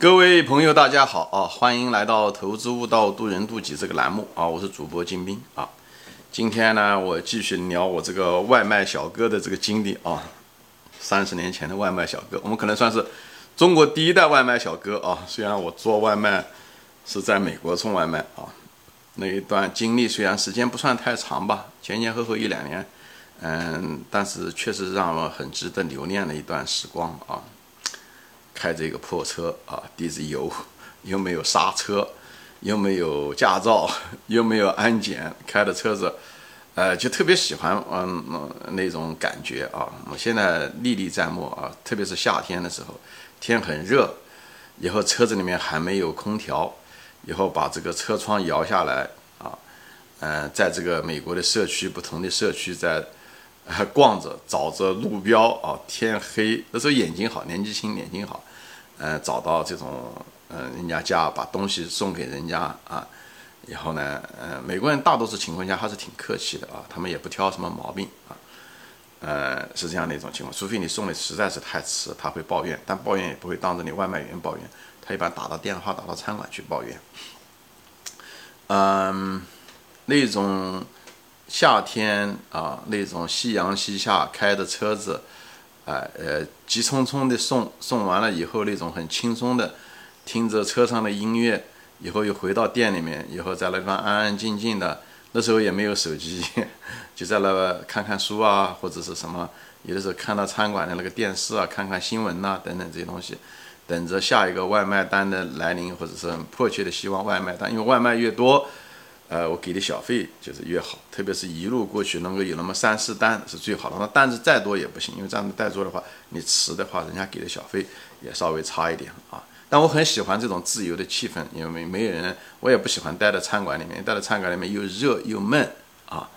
各位朋友，大家好啊！欢迎来到《投资悟道，渡人渡己》这个栏目啊！我是主播金兵啊。今天呢，我继续聊我这个外卖小哥的这个经历啊。三十年前的外卖小哥，我们可能算是中国第一代外卖小哥啊。虽然我做外卖是在美国送外卖啊，那一段经历虽然时间不算太长吧，前前后后一两年，嗯，但是确实让我很值得留恋的一段时光啊。开着一个破车啊，滴着油，又没有刹车，又没有驾照，又没有安检，开的车子，呃，就特别喜欢嗯那种感觉啊。我现在历历在目啊，特别是夏天的时候，天很热，以后车子里面还没有空调，以后把这个车窗摇下来啊，嗯，在这个美国的社区，不同的社区在。逛着找着路标啊，天黑那时候眼睛好，年纪轻眼睛好，呃，找到这种嗯人家家把东西送给人家啊，以后呢，呃，美国人大多数情况下还是挺客气的啊，他们也不挑什么毛病啊，呃，是这样的一种情况，除非你送的实在是太迟，他会抱怨，但抱怨也不会当着你外卖员抱怨，他一般打到电话打到餐馆去抱怨，嗯，那种。夏天啊，那种夕阳西下开的车子，哎呃，急匆匆的送送完了以后，那种很轻松的，听着车上的音乐，以后又回到店里面，以后在那地方安安静静的，那时候也没有手机，就在那看看书啊，或者是什么，有的时候看到餐馆的那个电视啊，看看新闻呐，等等这些东西，等着下一个外卖单的来临，或者是很迫切的希望外卖单，因为外卖越多。呃，我给的小费就是越好，特别是一路过去能够有那么三四单是最好的。那单子再多也不行，因为这样子带多的话，你迟的话，人家给的小费也稍微差一点啊。但我很喜欢这种自由的气氛，因为没没有人，我也不喜欢待在餐馆里面，待在餐馆里面又热又闷啊。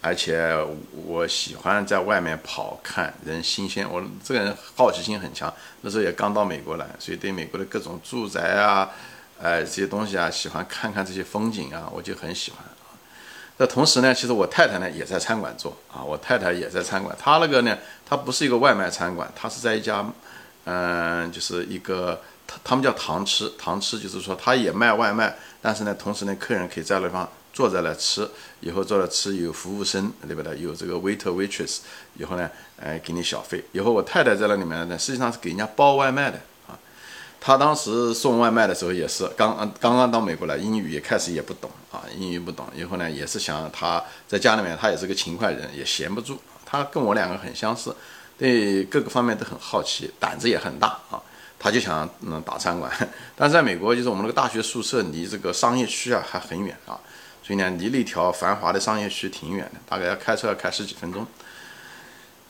而且我喜欢在外面跑，看人新鲜。我这个人好奇心很强，那时候也刚到美国来，所以对美国的各种住宅啊。哎，这些东西啊，喜欢看看这些风景啊，我就很喜欢啊。那同时呢，其实我太太呢也在餐馆做啊，我太太也在餐馆。她那个呢，她不是一个外卖餐馆，她是在一家，嗯，就是一个，他他们叫堂吃，堂吃就是说他也卖外卖，但是呢，同时呢，客人可以在那方坐在那吃，以后坐那吃有服务生，对不对？有这个 waiter waitress，以后呢，哎，给你小费。以后我太太在那里面呢，实际上是给人家包外卖的。他当时送外卖的时候也是刚刚刚到美国来，英语也开始也不懂啊，英语不懂。以后呢，也是想他在家里面，他也是个勤快人，也闲不住。他跟我两个很相似，对各个方面都很好奇，胆子也很大啊。他就想嗯打餐馆，但是在美国，就是我们那个大学宿舍离这个商业区啊还很远啊，所以呢，离那条繁华的商业区挺远的，大概要开车要开十几分钟。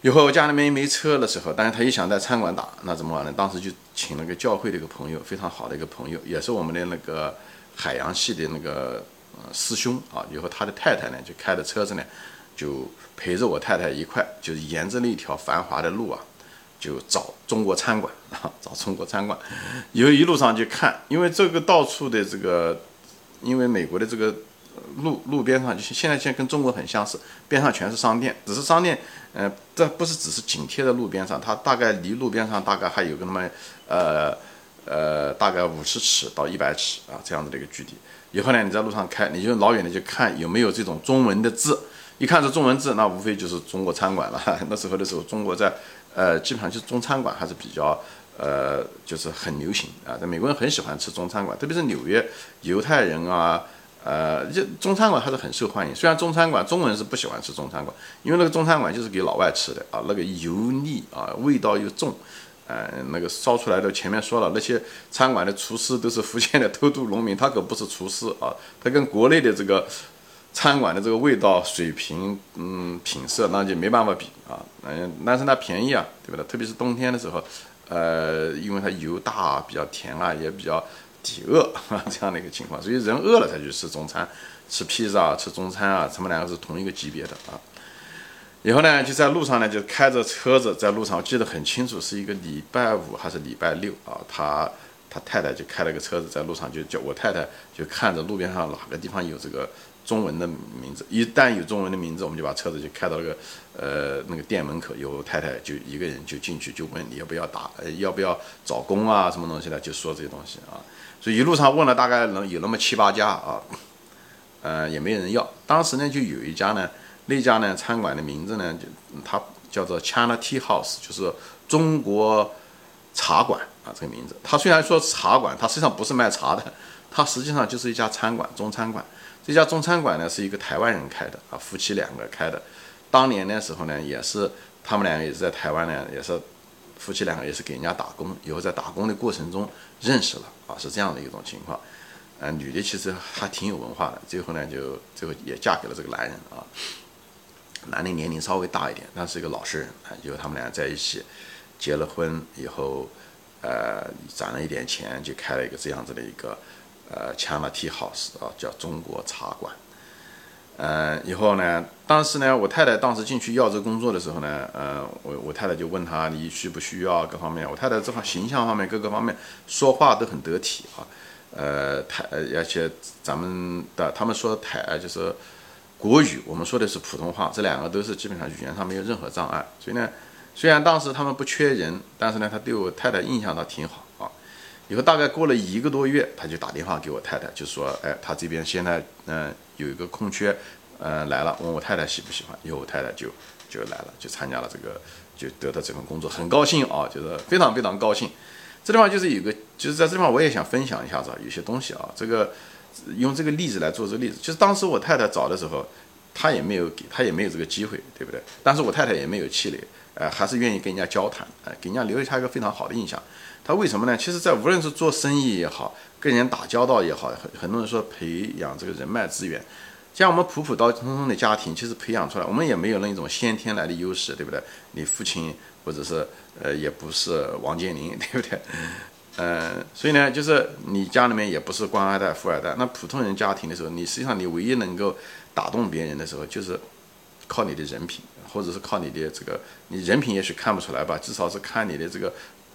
以后家里面没车的时候，但是他一想在餐馆打，那怎么办呢？当时就请了个教会的一个朋友，非常好的一个朋友，也是我们的那个海洋系的那个师兄啊。以后他的太太呢，就开着车子呢，就陪着我太太一块，就是沿着那条繁华的路啊，就找中国餐馆啊，找中国餐馆。以后一路上去看，因为这个到处的这个，因为美国的这个。路路边上就现在现在跟中国很相似，边上全是商店，只是商店，呃，这不是只是紧贴在路边上，它大概离路边上大概还有个那么，呃呃，大概五十尺到一百尺啊这样子的一个距离。以后呢，你在路上开，你就老远的就看有没有这种中文的字，一看是中文字，那无非就是中国餐馆了。那时候的时候，中国在呃基本上就是中餐馆还是比较呃就是很流行啊，在美国人很喜欢吃中餐馆，特别是纽约犹太人啊。呃，这中餐馆还是很受欢迎。虽然中餐馆中国人是不喜欢吃中餐馆，因为那个中餐馆就是给老外吃的啊，那个油腻啊，味道又重，呃，那个烧出来的前面说了，那些餐馆的厨师都是福建的偷渡农民，他可不是厨师啊，他跟国内的这个餐馆的这个味道水平，嗯，品色那就没办法比啊，嗯，但是它便宜啊，对不对？特别是冬天的时候，呃，因为它油大，比较甜啊，也比较。抵饿啊这样的一个情况，所以人饿了才去吃中餐，吃披萨、吃中餐啊，他们两个是同一个级别的啊。以后呢，就在路上呢，就开着车子在路上，我记得很清楚，是一个礼拜五还是礼拜六啊？他他太太就开了个车子在路上，就叫我太太就看着路边上哪个地方有这个中文的名字。一旦有中文的名字，我们就把车子就开到那个呃那个店门口，有太太就一个人就进去，就问你要不要打，呃要不要找工啊，什么东西的，就说这些东西啊。所以一路上问了大概能有那么七八家啊，呃也没人要。当时呢就有一家呢，那家呢餐馆的名字呢就它叫做 China Tea House，就是中国茶馆啊这个名字。它虽然说茶馆，它实际上不是卖茶的。它实际上就是一家餐馆，中餐馆。这家中餐馆呢，是一个台湾人开的啊，夫妻两个开的。当年的时候呢，也是他们两个也是在台湾呢，也是夫妻两个也是给人家打工，以后在打工的过程中认识了啊，是这样的一种情况。嗯，女的其实还挺有文化的，最后呢，就最后也嫁给了这个男人啊。男的年龄稍微大一点，但是一个老实人啊。以后他们俩在一起结了婚以后，呃，攒了一点钱，就开了一个这样子的一个。呃，China Tea House 啊，叫中国茶馆。嗯，以后呢，当时呢，我太太当时进去要这个工作的时候呢，呃，我我太太就问他你需不需要各方面。我太太这方形象方面各个方面说话都很得体啊。呃，台而且咱们的他们说台就是国语，我们说的是普通话，这两个都是基本上语言上没有任何障碍。所以呢，虽然当时他们不缺人，但是呢，他对我太太印象倒挺好啊。以后大概过了一个多月，他就打电话给我太太，就说：“哎，他这边现在嗯有一个空缺，嗯来了，问我太太喜不喜欢。”以后我太太就就来了，就参加了这个，就得到这份工作，很高兴啊，就是非常非常高兴。这地方就是有个，就是在这地方我也想分享一下子有些东西啊，这个用这个例子来做这个例子，就是当时我太太找的时候，她也没有给，她也没有这个机会，对不对？但是我太太也没有气馁，呃，还是愿意跟人家交谈，哎，给人家留下一个非常好的印象。她为什么呢？其实，在无论是做生意也好，跟人打交道也好，很很多人说培养这个人脉资源，像我们普普通通的家庭，其实培养出来，我们也没有那种先天来的优势，对不对？你父亲或者是呃，也不是王健林，对不对？嗯，所以呢，就是你家里面也不是官二代、富二代，那普通人家庭的时候，你实际上你唯一能够打动别人的时候，就是靠你的人品，或者是靠你的这个，你人品也许看不出来吧，至少是看你的这个。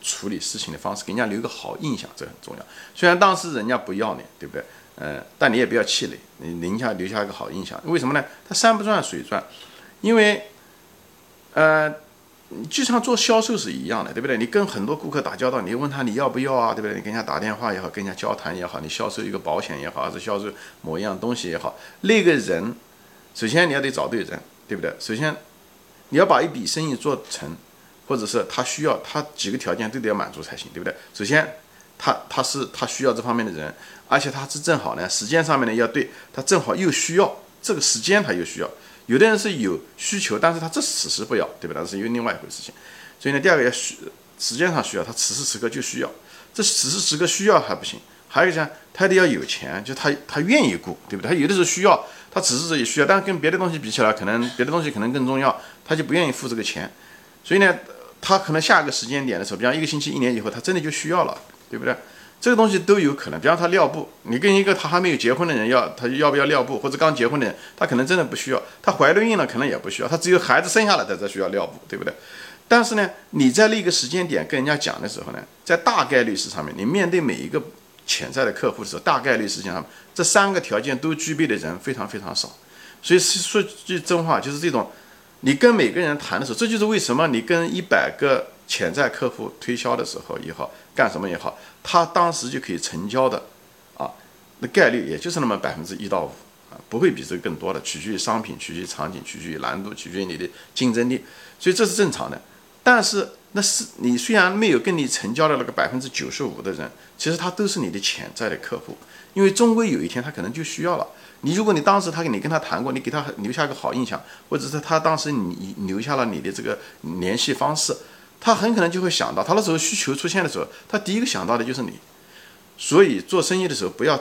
处理事情的方式，给人家留个好印象，这很重要。虽然当时人家不要你，对不对？嗯，但你也不要气馁，你留下留下一个好印象。为什么呢？他山不转水转，因为，呃，就像做销售是一样的，对不对？你跟很多顾客打交道，你问他你要不要啊，对不对？你跟人家打电话也好，跟人家交谈也好，你销售一个保险也好，还是销售某一样东西也好，那个人，首先你要得找对人，对不对？首先，你要把一笔生意做成。或者是他需要他几个条件都得要满足才行，对不对？首先，他他是他需要这方面的人，而且他是正好呢，时间上面呢要对，他正好又需要这个时间，他又需要。有的人是有需求，但是他这此时不要，对不对？那是因为另外一回事情。所以呢，第二个要需时间上需要，他此时此刻就需要。这此时此刻需要还不行，还有一项他得要有钱，就他他愿意雇，对不对？他有的时候需要，他此时此刻需要，但是跟别的东西比起来，可能别的东西可能更重要，他就不愿意付这个钱。所以呢。他可能下一个时间点的时候，比方一个星期、一年以后，他真的就需要了，对不对？这个东西都有可能。比方他尿布，你跟一个他还没有结婚的人要，他要不要尿布？或者刚结婚的人，他可能真的不需要。他怀了孕了，可能也不需要。他只有孩子生下来他才需要尿布，对不对？但是呢，你在那个时间点跟人家讲的时候呢，在大概率事上面，你面对每一个潜在的客户的时候，大概率事情上这三个条件都具备的人非常非常少。所以说句真话，就是这种。你跟每个人谈的时候，这就是为什么你跟一百个潜在客户推销的时候也好，干什么也好，他当时就可以成交的，啊，那概率也就是那么百分之一到五啊，不会比这个更多的，取决于商品，取决于场景，取决于难度，取决于你的竞争力，所以这是正常的。但是那是你虽然没有跟你成交的那个百分之九十五的人，其实他都是你的潜在的客户，因为终归有一天他可能就需要了。你如果你当时他跟你跟他谈过，你给他留下个好印象，或者是他当时你留下了你的这个联系方式，他很可能就会想到，他那时候需求出现的时候，他第一个想到的就是你。所以做生意的时候不要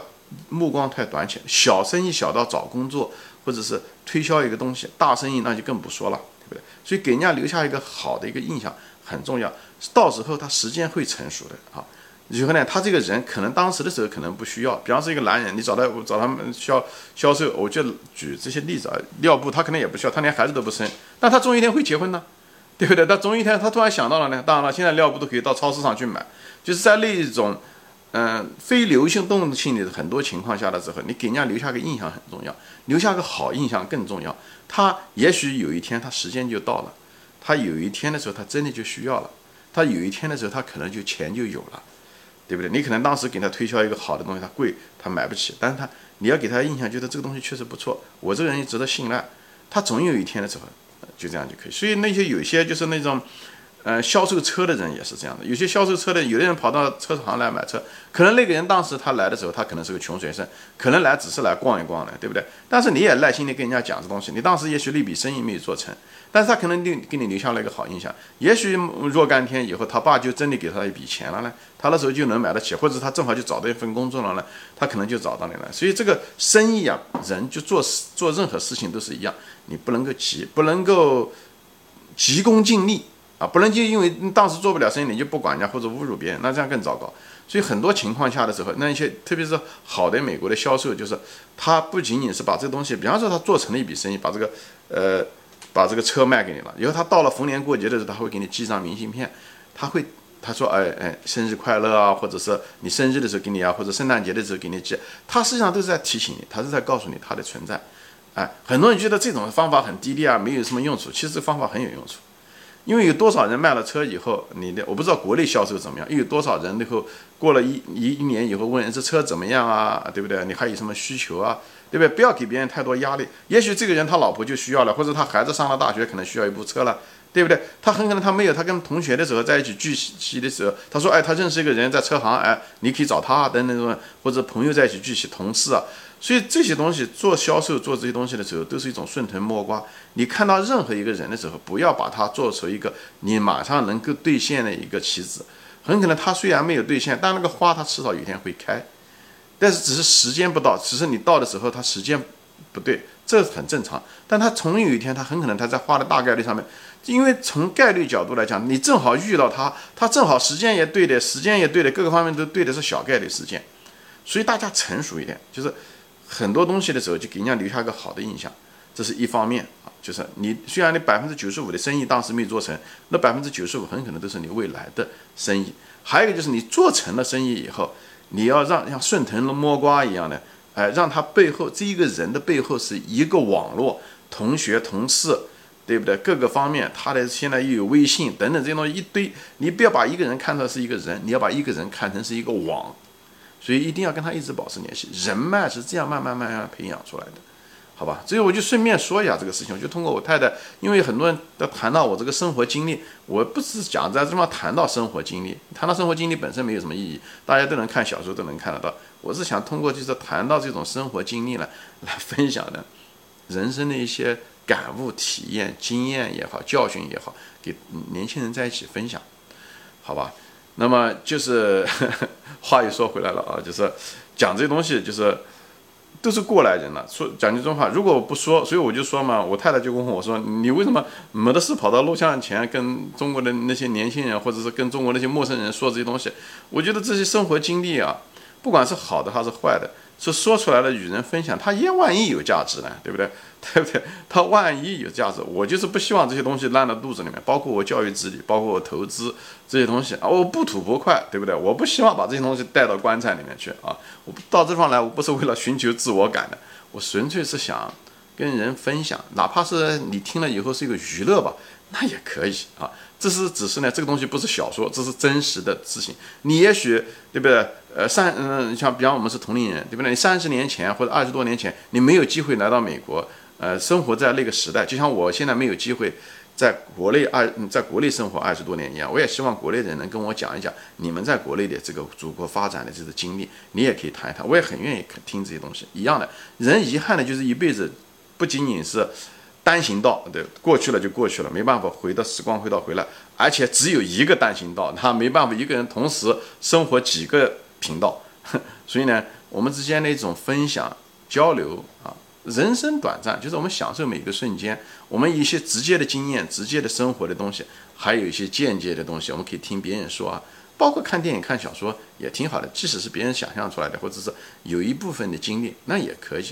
目光太短浅，小生意小到找工作或者是推销一个东西，大生意那就更不说了，对不对？所以给人家留下一个好的一个印象很重要，到时候他时间会成熟的啊。以后呢，他这个人可能当时的时候可能不需要，比方说一个男人，你找他找他们销销售，我就举这些例子啊。尿布他可能也不需要，他连孩子都不生，但他总有一天会结婚呢，对不对？但总有一天他突然想到了呢。当然了，现在尿布都可以到超市上去买，就是在那种嗯，非流行动性的很多情况下的时候，你给人家留下个印象很重要，留下个好印象更重要。他也许有一天他时间就到了，他有一天的时候他真的就需要了，他有一天的时候他可能就钱就有了，对不对？你可能当时给他推销一个好的东西，他贵，他买不起，但是他你要给他印象，觉得这个东西确实不错，我这个人也值得信赖，他总有一天的时候就这样就可以。所以那些有些就是那种。呃，销售车的人也是这样的。有些销售车的，有的人跑到车行来买车，可能那个人当时他来的时候，他可能是个穷学生，可能来只是来逛一逛的，对不对？但是你也耐心的跟人家讲这东西，你当时也许那笔生意没有做成，但是他可能留给你留下了一个好印象。也许若干天以后，他爸就真的给他一笔钱了呢，他那时候就能买得起，或者他正好就找到一份工作了呢，他可能就找到你了。所以这个生意啊，人就做事做任何事情都是一样，你不能够急，不能够急功近利。不能就因为当时做不了生意，你就不管人家或者侮辱别人，那这样更糟糕。所以很多情况下的时候，那一些特别是好的美国的销售，就是他不仅仅是把这个东西，比方说他做成了一笔生意，把这个呃把这个车卖给你了，以后他到了逢年过节的时候，他会给你寄张明信片，他会他说哎哎生日快乐啊，或者是你生日的时候给你啊，或者圣诞节的时候给你寄，他实际上都是在提醒你，他是在告诉你他的存在。哎，很多人觉得这种方法很低劣啊，没有什么用处，其实这方法很有用处。因为有多少人卖了车以后，你的我不知道国内销售怎么样。又有多少人以后过了一一一年以后问这车怎么样啊？对不对？你还有什么需求啊？对不对？不要给别人太多压力。也许这个人他老婆就需要了，或者他孩子上了大学可能需要一部车了，对不对？他很可能他没有，他跟同学的时候在一起聚齐的时候，他说哎，他认识一个人在车行，哎，你可以找他等等种，或者朋友在一起聚齐，同事啊。所以这些东西做销售做这些东西的时候，都是一种顺藤摸瓜。你看到任何一个人的时候，不要把他做成一个你马上能够兑现的一个棋子。很可能他虽然没有兑现，但那个花他迟早有一天会开，但是只是时间不到，只是你到的时候他时间不对，这很正常。但他总有一天，他很可能他在花的大概率上面，因为从概率角度来讲，你正好遇到他，他正好时间也对的，时间也对的，各个方面都对的是小概率事件。所以大家成熟一点，就是。很多东西的时候，就给人家留下一个好的印象，这是一方面啊。就是你虽然你百分之九十五的生意当时没做成，那百分之九十五很可能都是你未来的生意。还有一个就是你做成了生意以后，你要让像顺藤摸瓜一样的，哎，让他背后这一个人的背后是一个网络，同学、同事，对不对？各个方面，他的现在又有微信等等这些东西一堆，你不要把一个人看成是一个人，你要把一个人看成是一个网。所以一定要跟他一直保持联系，人脉是这样慢慢慢慢培养出来的，好吧？所以我就顺便说一下这个事情，我就通过我太太，因为很多人都谈到我这个生活经历，我不是讲在这地方谈到生活经历，谈到生活经历本身没有什么意义，大家都能看小说都能看得到。我是想通过就是谈到这种生活经历呢，来分享的人生的一些感悟、体验、经验也好，教训也好，给年轻人在一起分享，好吧？那么就是 话又说回来了啊，就是讲这些东西，就是都是过来人了。说讲句真话，如果我不说，所以我就说嘛，我太太就问我说：“你为什么没得事跑到录像前跟中国的那些年轻人，或者是跟中国那些陌生人说这些东西？”我觉得这些生活经历啊，不管是好的还是坏的。是说出来了与人分享，他也万一有价值呢，对不对？对不对？他万一有价值，我就是不希望这些东西烂到肚子里面，包括我教育子女，包括我投资这些东西啊，我不吐不快，对不对？我不希望把这些东西带到棺材里面去啊！我到这方来，我不是为了寻求自我感的，我纯粹是想跟人分享，哪怕是你听了以后是一个娱乐吧，那也可以啊。这是只是呢，这个东西不是小说，这是真实的事情。你也许对不对？呃，三嗯，像比方我们是同龄人，对不对？你三十年前或者二十多年前，你没有机会来到美国，呃，生活在那个时代，就像我现在没有机会在国内二在国内生活二十多年一样。我也希望国内的人能跟我讲一讲你们在国内的这个祖国发展的这个经历，你也可以谈一谈。我也很愿意听这些东西。一样的，人遗憾的就是一辈子不仅仅是。单行道，对，过去了就过去了，没办法回到时光回到回来，而且只有一个单行道，他没办法一个人同时生活几个频道，所以呢，我们之间的一种分享交流啊，人生短暂，就是我们享受每个瞬间，我们一些直接的经验、直接的生活的东西，还有一些间接的东西，我们可以听别人说啊，包括看电影、看小说也挺好的，即使是别人想象出来的，或者是有一部分的经历，那也可以。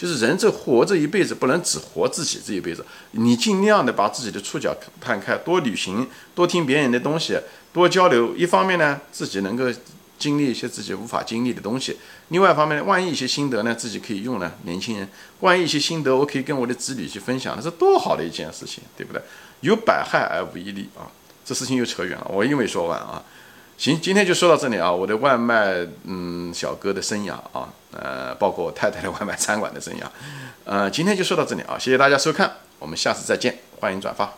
就是人这活这一辈子，不能只活自己这一辈子。你尽量的把自己的触角探开，多旅行，多听别人的东西，多交流。一方面呢，自己能够经历一些自己无法经历的东西。另外一方面，万一一些心得呢，自己可以用呢，年轻人，万一一些心得，我可以跟我的子女去分享，那是多好的一件事情，对不对？有百害而无一利啊！这事情又扯远了，我因为说完啊。行，今天就说到这里啊。我的外卖嗯小哥的生涯啊，呃，包括我太太的外卖餐馆的生涯，呃，今天就说到这里啊。谢谢大家收看，我们下次再见，欢迎转发。